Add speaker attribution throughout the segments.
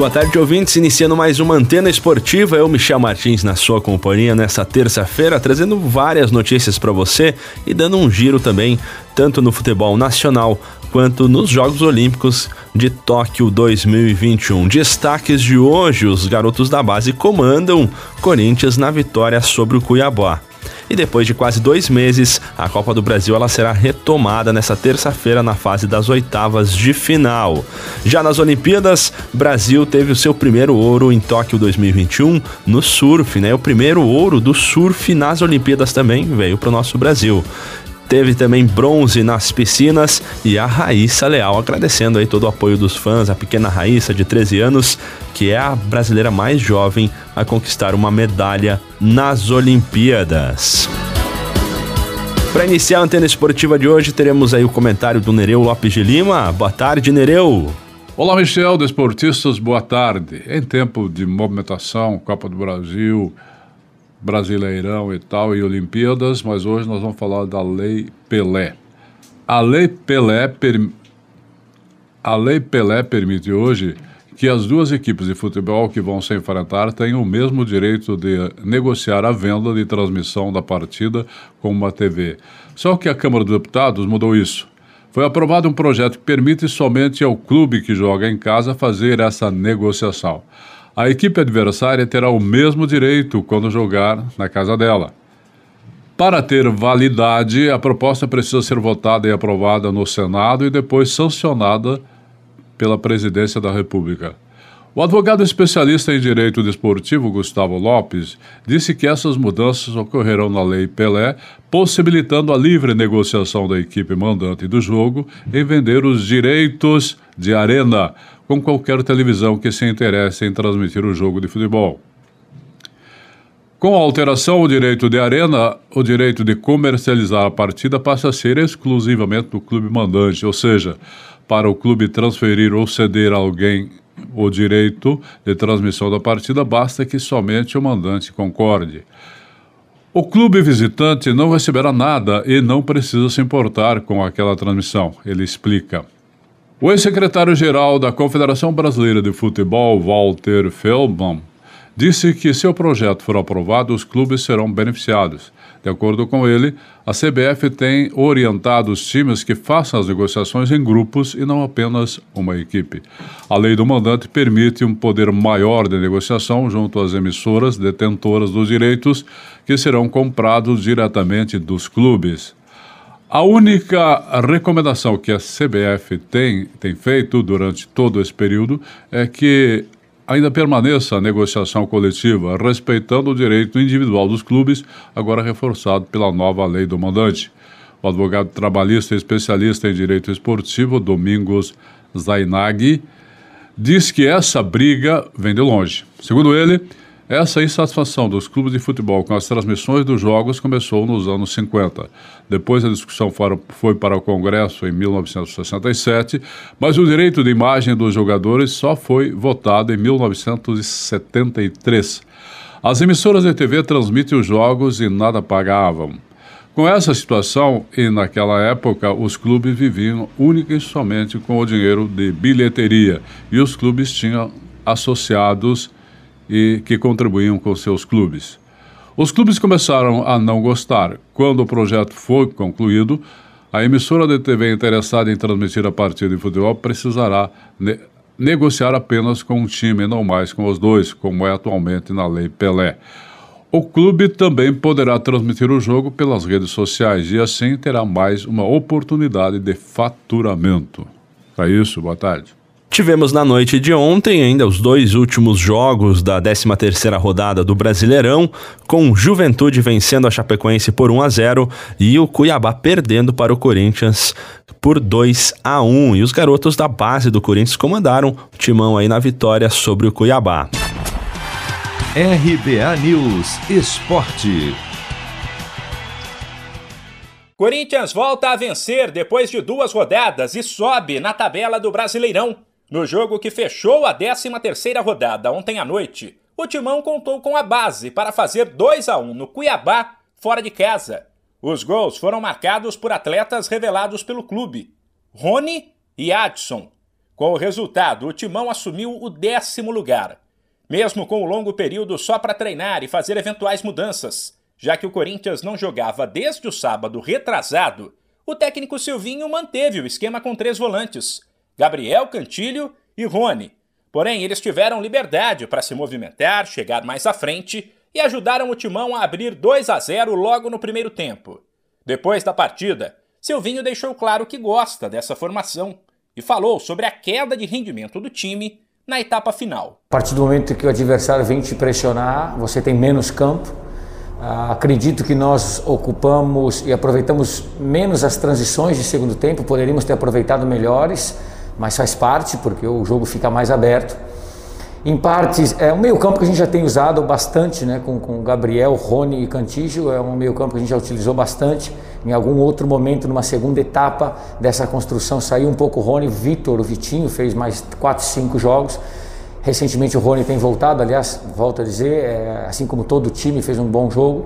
Speaker 1: Boa tarde, ouvintes. Iniciando mais uma antena esportiva. Eu, Michel Martins, na sua companhia nessa terça-feira, trazendo várias notícias para você e dando um giro também, tanto no futebol nacional quanto nos Jogos Olímpicos de Tóquio 2021. Destaques de hoje: os garotos da base comandam Corinthians na vitória sobre o Cuiabá. E depois de quase dois meses, a Copa do Brasil ela será retomada nessa terça-feira na fase das oitavas de final. Já nas Olimpíadas, Brasil teve o seu primeiro ouro em Tóquio 2021 no surf, né? O primeiro ouro do surf nas Olimpíadas também veio para o nosso Brasil. Teve também bronze nas piscinas e a Raíssa Leal agradecendo aí todo o apoio dos fãs, a pequena Raíssa de 13 anos, que é a brasileira mais jovem a conquistar uma medalha nas Olimpíadas. Para iniciar a antena esportiva de hoje, teremos aí o comentário do Nereu Lopes de Lima. Boa tarde, Nereu.
Speaker 2: Olá, Michel, desportistas, boa tarde. Em tempo de movimentação, Copa do Brasil, Brasileirão e tal, e Olimpíadas, mas hoje nós vamos falar da Lei Pelé. A Lei Pelé, per... a Lei Pelé permite hoje que as duas equipes de futebol que vão se enfrentar tenham o mesmo direito de negociar a venda de transmissão da partida com uma TV. Só que a Câmara dos Deputados mudou isso. Foi aprovado um projeto que permite somente ao clube que joga em casa fazer essa negociação a equipe adversária terá o mesmo direito quando jogar na casa dela. Para ter validade, a proposta precisa ser votada e aprovada no Senado e depois sancionada pela Presidência da República. O advogado especialista em direito desportivo Gustavo Lopes disse que essas mudanças ocorrerão na Lei Pelé, possibilitando a livre negociação da equipe mandante do jogo em vender os direitos de arena, com qualquer televisão que se interesse em transmitir o jogo de futebol. Com a alteração, o direito de arena, o direito de comercializar a partida passa a ser exclusivamente do clube mandante, ou seja, para o clube transferir ou ceder a alguém o direito de transmissão da partida, basta que somente o mandante concorde. O clube visitante não receberá nada e não precisa se importar com aquela transmissão, ele explica. O ex-secretário-geral da Confederação Brasileira de Futebol, Walter Feldman, disse que se o projeto for aprovado, os clubes serão beneficiados. De acordo com ele, a CBF tem orientado os times que façam as negociações em grupos e não apenas uma equipe. A lei do mandante permite um poder maior de negociação junto às emissoras detentoras dos direitos que serão comprados diretamente dos clubes. A única recomendação que a CBF tem, tem feito durante todo esse período é que ainda permaneça a negociação coletiva, respeitando o direito individual dos clubes, agora reforçado pela nova lei do mandante. O advogado trabalhista e especialista em direito esportivo, Domingos Zainaghi, diz que essa briga vem de longe. Segundo ele, essa insatisfação dos clubes de futebol com as transmissões dos jogos começou nos anos 50. Depois a discussão foi para o Congresso em 1967, mas o direito de imagem dos jogadores só foi votado em 1973. As emissoras de TV transmitem os jogos e nada pagavam. Com essa situação, e naquela época, os clubes viviam única e somente com o dinheiro de bilheteria, e os clubes tinham associados e que contribuíam com seus clubes. Os clubes começaram a não gostar. Quando o projeto foi concluído, a emissora de TV interessada em transmitir a partida de futebol precisará ne negociar apenas com um time, não mais com os dois, como é atualmente na Lei Pelé. O clube também poderá transmitir o jogo pelas redes sociais e assim terá mais uma oportunidade de faturamento. É isso, boa tarde.
Speaker 1: Tivemos na noite de ontem ainda os dois últimos jogos da 13ª rodada do Brasileirão, com Juventude vencendo a Chapecoense por 1 a 0 e o Cuiabá perdendo para o Corinthians por 2 a 1. E os garotos da base do Corinthians comandaram o timão aí na vitória sobre o Cuiabá.
Speaker 3: RBA News Esporte.
Speaker 4: Corinthians volta a vencer depois de duas rodadas e sobe na tabela do Brasileirão. No jogo que fechou a 13ª rodada ontem à noite, o Timão contou com a base para fazer 2 a 1 no Cuiabá, fora de casa. Os gols foram marcados por atletas revelados pelo clube, Rony e Adson. Com o resultado, o Timão assumiu o décimo lugar, mesmo com o longo período só para treinar e fazer eventuais mudanças, já que o Corinthians não jogava desde o sábado retrasado. O técnico Silvinho manteve o esquema com três volantes: Gabriel Cantilho e Rony. Porém, eles tiveram liberdade para se movimentar, chegar mais à frente e ajudaram o Timão a abrir 2 a 0 logo no primeiro tempo. Depois da partida, Silvinho deixou claro que gosta dessa formação e falou sobre a queda de rendimento do time na etapa final.
Speaker 5: A partir do momento que o adversário vem te pressionar, você tem menos campo. Ah, acredito que nós ocupamos e aproveitamos menos as transições de segundo tempo, poderíamos ter aproveitado melhores, mas faz parte porque o jogo fica mais aberto. Em partes, é um meio-campo que a gente já tem usado bastante, né, com, com Gabriel, Rony e Cantígio, é um meio-campo que a gente já utilizou bastante. Em algum outro momento, numa segunda etapa dessa construção, saiu um pouco o Rony, Vitor, o Vitinho, fez mais 4, 5 jogos. Recentemente o Rony tem voltado, aliás, volto a dizer, é, assim como todo o time fez um bom jogo.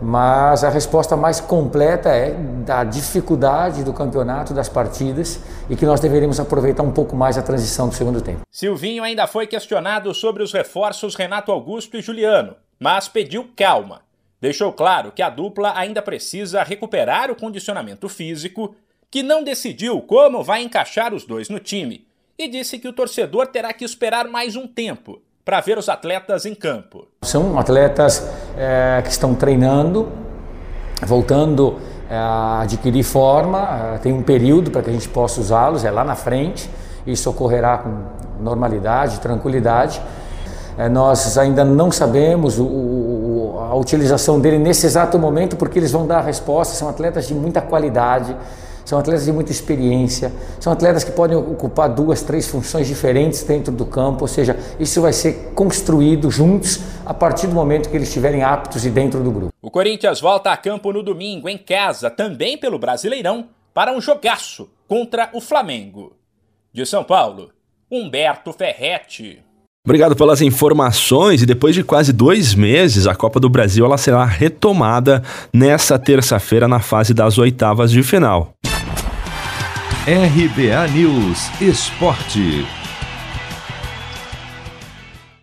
Speaker 5: Mas a resposta mais completa é da dificuldade do campeonato, das partidas e que nós deveríamos aproveitar um pouco mais a transição do segundo tempo.
Speaker 4: Silvinho ainda foi questionado sobre os reforços Renato Augusto e Juliano, mas pediu calma. Deixou claro que a dupla ainda precisa recuperar o condicionamento físico, que não decidiu como vai encaixar os dois no time e disse que o torcedor terá que esperar mais um tempo para ver os atletas em campo.
Speaker 5: São atletas é, que estão treinando, voltando é, a adquirir forma, é, tem um período para que a gente possa usá-los, é lá na frente, isso ocorrerá com normalidade, tranquilidade. É, nós ainda não sabemos o, o, a utilização dele nesse exato momento, porque eles vão dar a resposta, são atletas de muita qualidade, são atletas de muita experiência, são atletas que podem ocupar duas, três funções diferentes dentro do campo, ou seja, isso vai ser construído juntos a partir do momento que eles estiverem aptos e dentro do grupo.
Speaker 4: O Corinthians volta a campo no domingo, em casa, também pelo Brasileirão, para um jogaço contra o Flamengo. De São Paulo, Humberto Ferretti.
Speaker 1: Obrigado pelas informações e depois de quase dois meses, a Copa do Brasil ela será retomada nessa terça-feira na fase das oitavas de final.
Speaker 3: RBA News Esporte.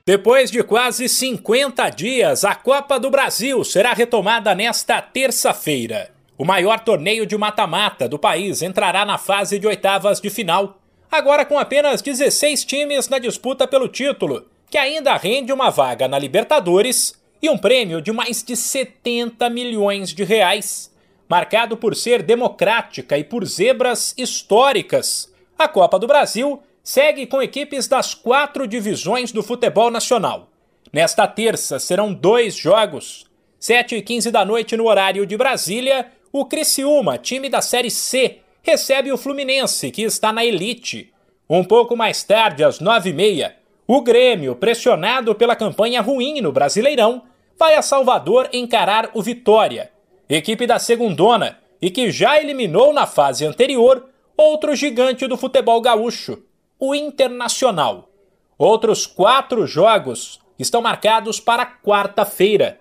Speaker 4: Depois de quase 50 dias, a Copa do Brasil será retomada nesta terça-feira. O maior torneio de mata-mata do país entrará na fase de oitavas de final, agora com apenas 16 times na disputa pelo título, que ainda rende uma vaga na Libertadores e um prêmio de mais de 70 milhões de reais marcado por ser democrática e por zebras históricas. A Copa do Brasil segue com equipes das quatro divisões do futebol nacional. Nesta terça serão dois jogos. 7 e 15 da noite no horário de Brasília, o Criciúma, time da Série C, recebe o Fluminense, que está na elite. Um pouco mais tarde, às 9 e meia, o Grêmio, pressionado pela campanha ruim no Brasileirão, vai a Salvador encarar o Vitória equipe da Segundona e que já eliminou na fase anterior outro gigante do futebol gaúcho, o Internacional. Outros quatro jogos estão marcados para quarta-feira.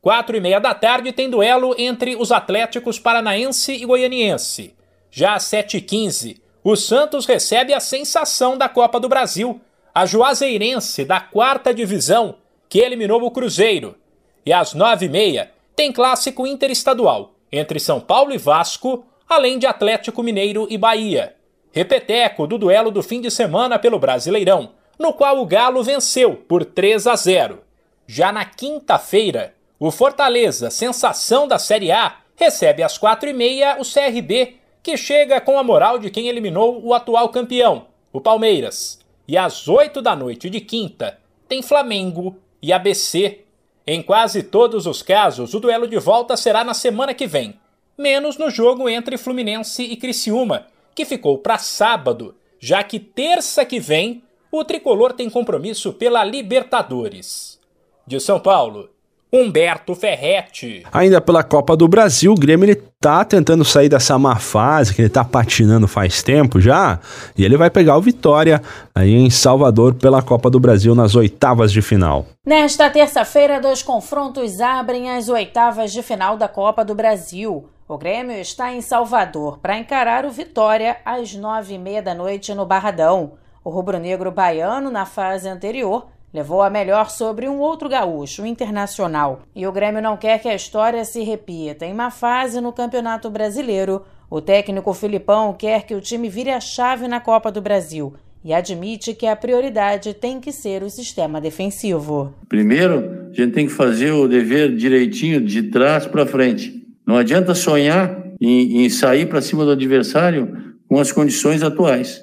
Speaker 4: Quatro e meia da tarde tem duelo entre os Atléticos Paranaense e Goianiense. Já às sete e quinze, o Santos recebe a sensação da Copa do Brasil, a Juazeirense da quarta divisão, que eliminou o Cruzeiro. E às nove e meia, tem clássico interestadual entre São Paulo e Vasco, além de Atlético Mineiro e Bahia. Repeteco do duelo do fim de semana pelo Brasileirão, no qual o Galo venceu por 3 a 0. Já na quinta-feira, o Fortaleza, sensação da Série A, recebe às quatro e meia o CRB, que chega com a moral de quem eliminou o atual campeão, o Palmeiras. E às oito da noite de quinta, tem Flamengo e ABC. Em quase todos os casos, o duelo de volta será na semana que vem, menos no jogo entre Fluminense e Criciúma, que ficou para sábado, já que terça que vem o tricolor tem compromisso pela Libertadores. De São Paulo, Humberto Ferretti.
Speaker 1: Ainda pela Copa do Brasil, o Grêmio ele tá tentando sair dessa má fase, que ele tá patinando faz tempo já, e ele vai pegar o Vitória aí em Salvador pela Copa do Brasil nas oitavas de final.
Speaker 6: Nesta terça-feira, dois confrontos abrem as oitavas de final da Copa do Brasil. O Grêmio está em Salvador para encarar o Vitória às nove e meia da noite no Barradão. O rubro-negro baiano, na fase anterior, levou a melhor sobre um outro gaúcho, o Internacional. E o Grêmio não quer que a história se repita. Em uma fase no Campeonato Brasileiro, o técnico Filipão quer que o time vire a chave na Copa do Brasil e admite que a prioridade tem que ser o sistema defensivo.
Speaker 7: Primeiro, a gente tem que fazer o dever direitinho de trás para frente. Não adianta sonhar em, em sair para cima do adversário com as condições atuais.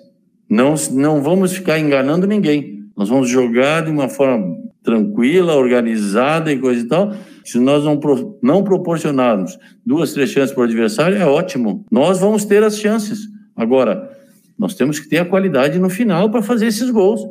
Speaker 7: Não, não vamos ficar enganando ninguém. Nós vamos jogar de uma forma tranquila, organizada e coisa e tal. Se nós não, não proporcionarmos duas, três chances para o adversário, é ótimo. Nós vamos ter as chances. Agora, nós temos que ter a qualidade no final para fazer esses gols.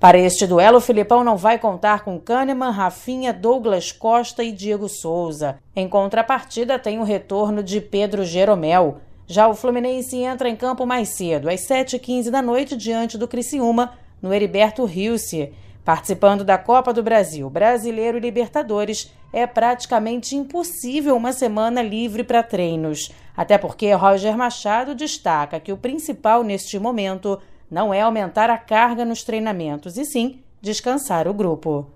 Speaker 6: Para este duelo, o Filipão não vai contar com Kahneman, Rafinha, Douglas Costa e Diego Souza. Em contrapartida, tem o retorno de Pedro Jeromel. Já o Fluminense entra em campo mais cedo, às 7h15 da noite, diante do Criciúma, no Heriberto Rilse. Participando da Copa do Brasil, Brasileiro e Libertadores, é praticamente impossível uma semana livre para treinos. Até porque Roger Machado destaca que o principal neste momento não é aumentar a carga nos treinamentos, e sim descansar o grupo.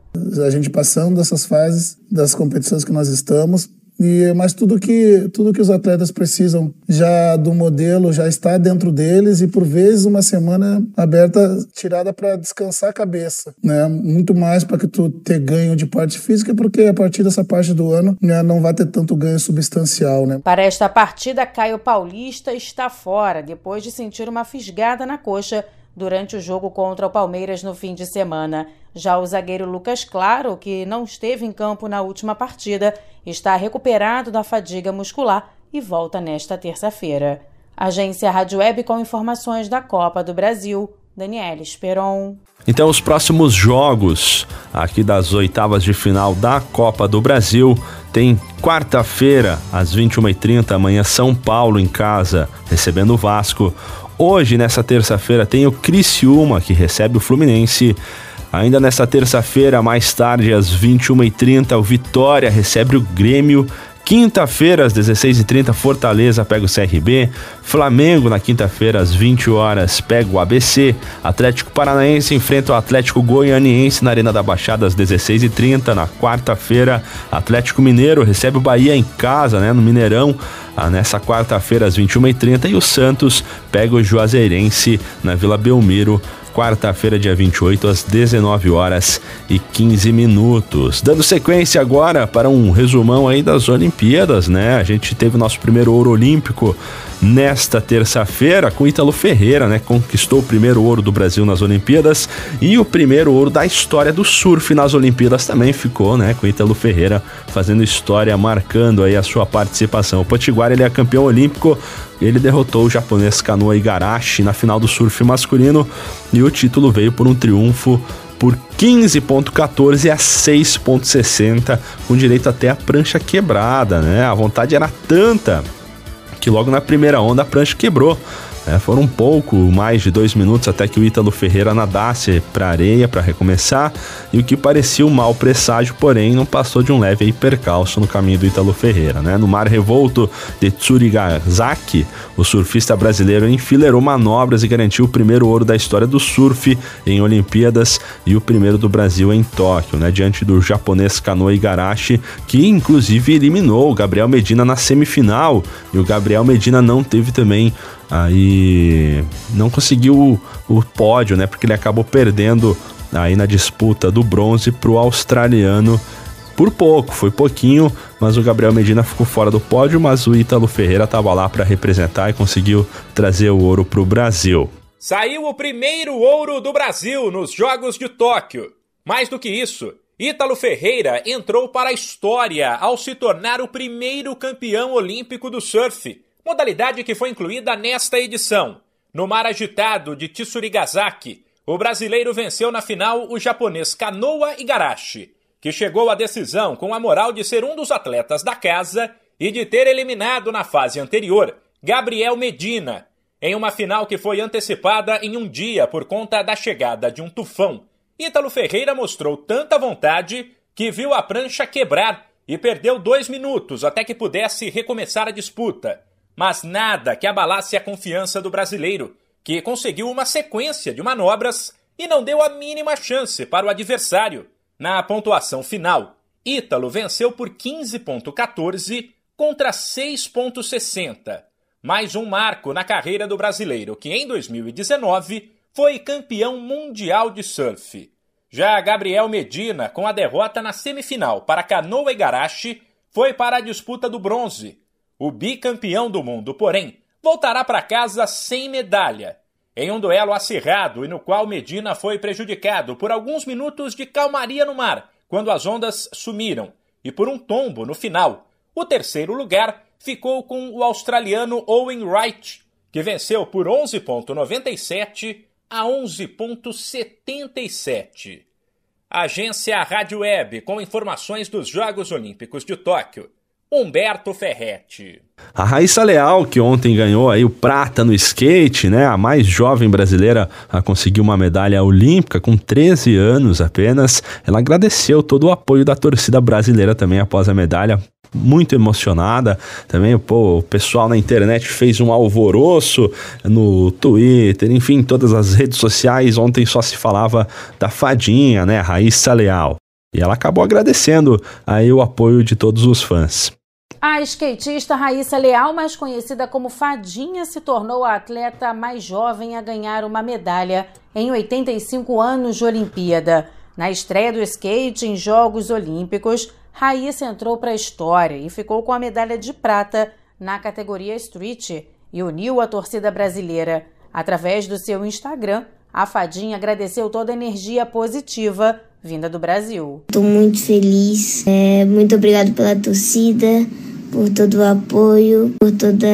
Speaker 8: A gente passando dessas fases das competições que nós estamos, e, mas tudo que, tudo que os atletas precisam já do modelo já está dentro deles e por vezes uma semana aberta tirada para descansar a cabeça, né? Muito mais para que tu ter ganho de parte física, porque a partir dessa parte do ano né, não vai ter tanto ganho substancial, né?
Speaker 6: Para esta partida, Caio Paulista está fora depois de sentir uma fisgada na coxa durante o jogo contra o Palmeiras no fim de semana. Já o zagueiro Lucas Claro, que não esteve em campo na última partida, está recuperado da fadiga muscular e volta nesta terça-feira. Agência Rádio Web com informações da Copa do Brasil. Daniela Esperon.
Speaker 1: Então, os próximos jogos aqui das oitavas de final da Copa do Brasil tem quarta-feira, às 21h30, amanhã, São Paulo em casa, recebendo o Vasco. Hoje, nessa terça-feira, tem o Criciúma, que recebe o Fluminense. Ainda nesta terça-feira, mais tarde, às 21h30, o Vitória recebe o Grêmio. Quinta-feira, às 16h30, Fortaleza pega o CRB. Flamengo, na quinta-feira, às 20 horas, pega o ABC. Atlético Paranaense enfrenta o Atlético Goianiense na Arena da Baixada, às 16h30. Na quarta-feira, Atlético Mineiro recebe o Bahia em casa, né, no Mineirão, ah, nessa quarta-feira, às 21h30. E o Santos pega o Juazeirense na Vila Belmiro quarta-feira, dia 28, às 19 horas e 15 minutos. Dando sequência agora para um resumão aí das Olimpíadas, né? A gente teve o nosso primeiro ouro olímpico nesta terça-feira com Ítalo Ferreira, né? Conquistou o primeiro ouro do Brasil nas Olimpíadas e o primeiro ouro da história do surf nas Olimpíadas também ficou, né? Com Ítalo Ferreira fazendo história, marcando aí a sua participação. O Potiguar ele é campeão olímpico ele derrotou o japonês Kanoa Igarashi na final do surf masculino e o título veio por um triunfo por 15.14 a 6.60, com direito até a prancha quebrada, né? A vontade era tanta que logo na primeira onda a prancha quebrou. É, foram um pouco mais de dois minutos até que o Ítalo Ferreira nadasse para a areia para recomeçar e o que parecia um mau presságio, porém não passou de um leve percalço no caminho do Ítalo Ferreira. Né? No mar revolto de Tsurigazaki, o surfista brasileiro enfileirou manobras e garantiu o primeiro ouro da história do surf em Olimpíadas e o primeiro do Brasil em Tóquio, né? diante do japonês Kanoa Igarashi, que inclusive eliminou o Gabriel Medina na semifinal e o Gabriel Medina não teve também Aí não conseguiu o, o pódio, né? Porque ele acabou perdendo aí na disputa do bronze para o australiano por pouco, foi pouquinho, mas o Gabriel Medina ficou fora do pódio, mas o Ítalo Ferreira estava lá para representar e conseguiu trazer o ouro para o Brasil.
Speaker 4: Saiu o primeiro ouro do Brasil nos Jogos de Tóquio. Mais do que isso, Ítalo Ferreira entrou para a história ao se tornar o primeiro campeão olímpico do surf modalidade que foi incluída nesta edição. No mar agitado de Tsurigasaki, o brasileiro venceu na final o japonês Kanoa Igarashi. que chegou à decisão com a moral de ser um dos atletas da casa e de ter eliminado na fase anterior Gabriel Medina, em uma final que foi antecipada em um dia por conta da chegada de um tufão. Ítalo Ferreira mostrou tanta vontade que viu a prancha quebrar e perdeu dois minutos até que pudesse recomeçar a disputa. Mas nada que abalasse a confiança do brasileiro, que conseguiu uma sequência de manobras e não deu a mínima chance para o adversário. Na pontuação final, Ítalo venceu por 15,14 contra 6,60. Mais um marco na carreira do brasileiro, que em 2019 foi campeão mundial de surf. Já Gabriel Medina, com a derrota na semifinal para Canoa Igarashi, foi para a disputa do bronze. O bicampeão do mundo, porém, voltará para casa sem medalha, em um duelo acirrado e no qual Medina foi prejudicado por alguns minutos de calmaria no mar, quando as ondas sumiram, e por um tombo no final. O terceiro lugar ficou com o australiano Owen Wright, que venceu por 11,97 a 11,77. Agência Rádio Web com informações dos Jogos Olímpicos de Tóquio. Humberto Ferretti.
Speaker 1: A Raíssa Leal, que ontem ganhou aí o prata no skate, né? A mais jovem brasileira a conseguir uma medalha olímpica com 13 anos apenas. Ela agradeceu todo o apoio da torcida brasileira também após a medalha. Muito emocionada também, pô, o pessoal na internet fez um alvoroço no Twitter, enfim, todas as redes sociais. Ontem só se falava da fadinha, né? Raíssa Leal. E ela acabou agradecendo aí o apoio de todos os fãs.
Speaker 6: A skatista Raíssa Leal, mais conhecida como Fadinha, se tornou a atleta mais jovem a ganhar uma medalha em 85 anos de Olimpíada. Na estreia do skate em Jogos Olímpicos, Raíssa entrou para a história e ficou com a medalha de prata na categoria Street e uniu a torcida brasileira. Através do seu Instagram, a Fadinha agradeceu toda a energia positiva vinda do Brasil.
Speaker 9: Estou muito feliz. É, muito obrigado pela torcida, por todo o apoio, por toda,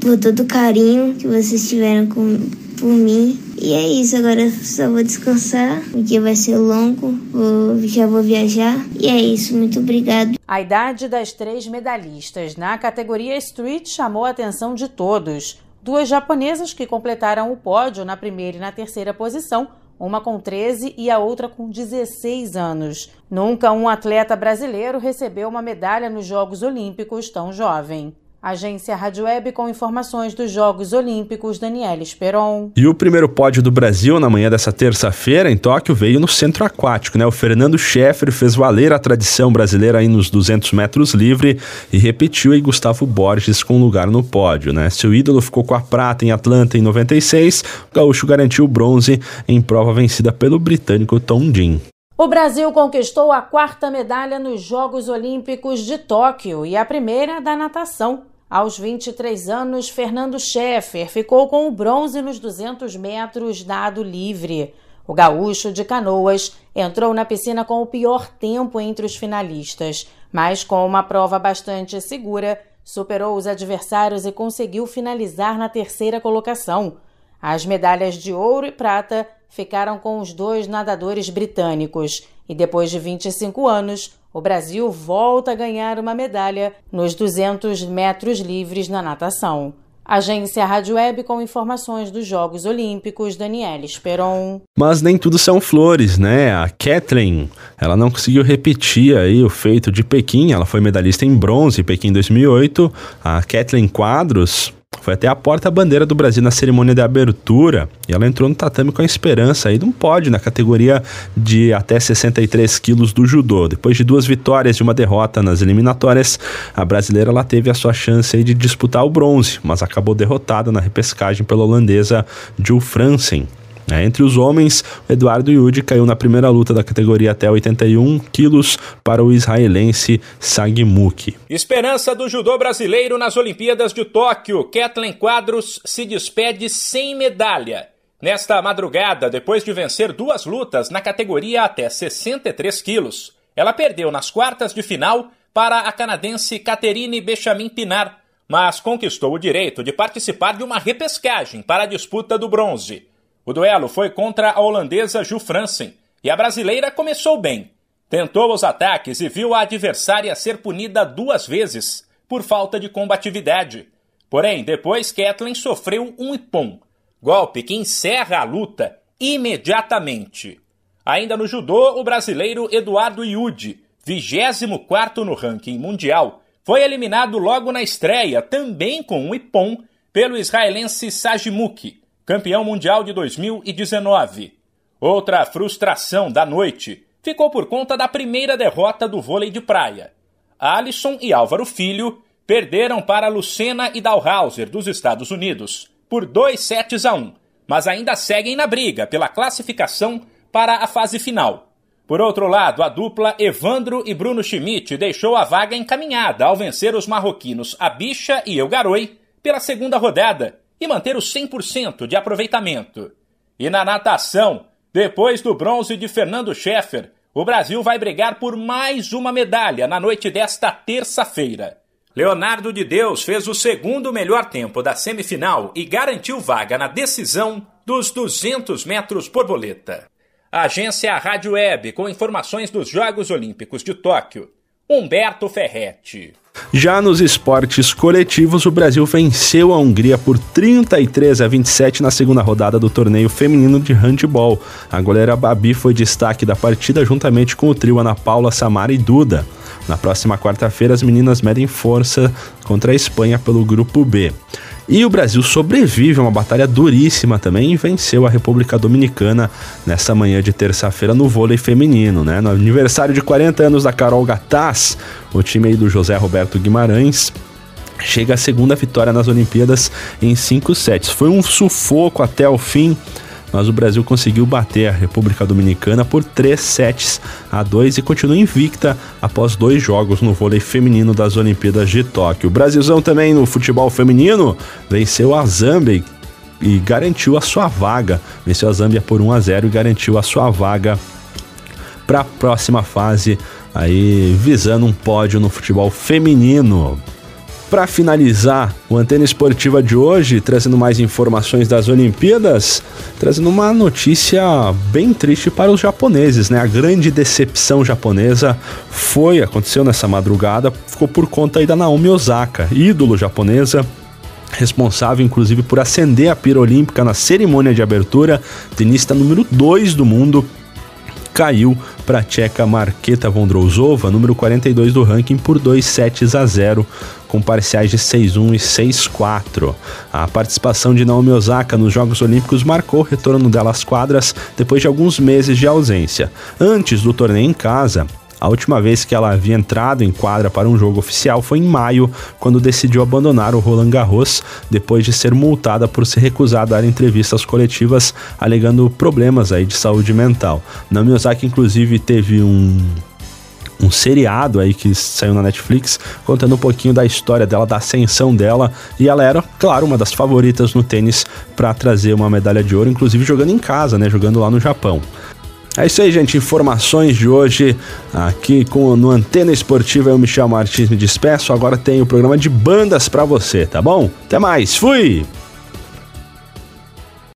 Speaker 9: por todo o carinho que vocês tiveram com, por mim. E é isso, agora só vou descansar, porque vai ser longo, vou, já vou viajar. E é isso, muito obrigado.
Speaker 6: A idade das três medalhistas na categoria Street chamou a atenção de todos. Duas japonesas que completaram o pódio na primeira e na terceira posição uma com 13 e a outra com 16 anos. Nunca um atleta brasileiro recebeu uma medalha nos Jogos Olímpicos tão jovem. Agência Rádio Web com informações dos Jogos Olímpicos, Daniela Esperon.
Speaker 1: E o primeiro pódio do Brasil na manhã dessa terça-feira em Tóquio veio no centro aquático, né? O Fernando Scheffer fez valer a tradição brasileira aí nos 200 metros livre e repetiu aí Gustavo Borges com lugar no pódio, né? Seu ídolo ficou com a prata em Atlanta em 96, o gaúcho garantiu o bronze em prova vencida pelo britânico Tom Dean.
Speaker 6: O Brasil conquistou a quarta medalha nos Jogos Olímpicos de Tóquio e a primeira da natação. Aos 23 anos, Fernando Scheffer ficou com o bronze nos 200 metros nado livre. O gaúcho de Canoas entrou na piscina com o pior tempo entre os finalistas, mas com uma prova bastante segura, superou os adversários e conseguiu finalizar na terceira colocação. As medalhas de ouro e prata ficaram com os dois nadadores britânicos e depois de 25 anos, o Brasil volta a ganhar uma medalha nos 200 metros livres na natação. Agência Rádio Web com informações dos Jogos Olímpicos, Daniela Esperon.
Speaker 1: Mas nem tudo são flores, né? A Kathleen, ela não conseguiu repetir aí o feito de Pequim, ela foi medalhista em bronze em Pequim 2008. A Kathleen Quadros foi até a porta-bandeira do Brasil na cerimônia de abertura e ela entrou no tatame com a esperança aí de um pódio na categoria de até 63 quilos do judô. Depois de duas vitórias e uma derrota nas eliminatórias, a brasileira ela teve a sua chance aí de disputar o bronze, mas acabou derrotada na repescagem pela holandesa Jules Fransen. É, entre os homens, Eduardo Yudi caiu na primeira luta da categoria até 81 quilos para o israelense Sagmuki.
Speaker 4: Esperança do judô brasileiro nas Olimpíadas de Tóquio. Kathleen Quadros se despede sem medalha. Nesta madrugada, depois de vencer duas lutas na categoria até 63 quilos, ela perdeu nas quartas de final para a canadense Caterine Benjamin Pinar, mas conquistou o direito de participar de uma repescagem para a disputa do bronze. O duelo foi contra a holandesa Ju Fransen e a brasileira começou bem. tentou os ataques e viu a adversária ser punida duas vezes por falta de combatividade. Porém, depois Kathleen sofreu um ipom, golpe que encerra a luta imediatamente. Ainda no judô, o brasileiro Eduardo Iude, 24 no ranking mundial, foi eliminado logo na estreia, também com um ipom, pelo israelense Sajimuki, campeão mundial de 2019. Outra frustração da noite ficou por conta da primeira derrota do vôlei de praia. Alisson e Álvaro Filho perderam para Lucena e Dalhauser dos Estados Unidos por 2 sets a 1, mas ainda seguem na briga pela classificação para a fase final. Por outro lado, a dupla Evandro e Bruno Schmidt deixou a vaga encaminhada ao vencer os marroquinos Abicha e Elgaroi pela segunda rodada e manter o 100% de aproveitamento. E na natação, depois do bronze de Fernando Scheffer, o Brasil vai brigar por mais uma medalha na noite desta terça-feira. Leonardo de Deus fez o segundo melhor tempo da semifinal e garantiu vaga na decisão dos 200 metros borboleta. Agência Rádio Web com informações dos Jogos Olímpicos de Tóquio. Humberto Ferretti.
Speaker 1: Já nos esportes coletivos, o Brasil venceu a Hungria por 33 a 27 na segunda rodada do torneio feminino de handball. A goleira Babi foi destaque da partida juntamente com o trio Ana Paula, Samara e Duda. Na próxima quarta-feira, as meninas medem força contra a Espanha pelo grupo B. E o Brasil sobrevive a uma batalha duríssima também e venceu a República Dominicana nessa manhã de terça-feira no vôlei feminino, né? No aniversário de 40 anos da Carol Gataz, o time aí do José Roberto Guimarães chega a segunda vitória nas Olimpíadas em cinco sets. Foi um sufoco até o fim mas o Brasil conseguiu bater a República Dominicana por 3 sets a 2 e continua invicta após dois jogos no vôlei feminino das Olimpíadas de Tóquio. O Brasilzão também no futebol feminino venceu a Zâmbia e garantiu a sua vaga. Venceu a Zâmbia por 1 a 0 e garantiu a sua vaga para a próxima fase, aí visando um pódio no futebol feminino. Para finalizar o Antena Esportiva de hoje, trazendo mais informações das Olimpíadas, trazendo uma notícia bem triste para os japoneses, né? A grande decepção japonesa foi, aconteceu nessa madrugada, ficou por conta aí da Naomi Osaka, ídolo japonesa, responsável inclusive por acender a pira olímpica na cerimônia de abertura, tenista número 2 do mundo, caiu para a tcheca Marketa Vondrousova, número 42 do ranking, por 2 sets a 0 com parciais de 6-1 e 6-4. A participação de Naomi Osaka nos Jogos Olímpicos marcou o retorno dela às quadras depois de alguns meses de ausência. Antes do torneio em casa, a última vez que ela havia entrado em quadra para um jogo oficial foi em maio, quando decidiu abandonar o Roland Garros depois de ser multada por se recusar a dar entrevistas coletivas alegando problemas aí de saúde mental. Naomi Osaka inclusive teve um um seriado aí que saiu na Netflix, contando um pouquinho da história dela, da ascensão dela, e ela era, claro, uma das favoritas no tênis para trazer uma medalha de ouro, inclusive jogando em casa, né, jogando lá no Japão. É isso aí, gente. Informações de hoje aqui com no Antena Esportiva. Eu, Michel Martins, me despeço. Agora tem o programa de bandas para você, tá bom? Até mais. Fui!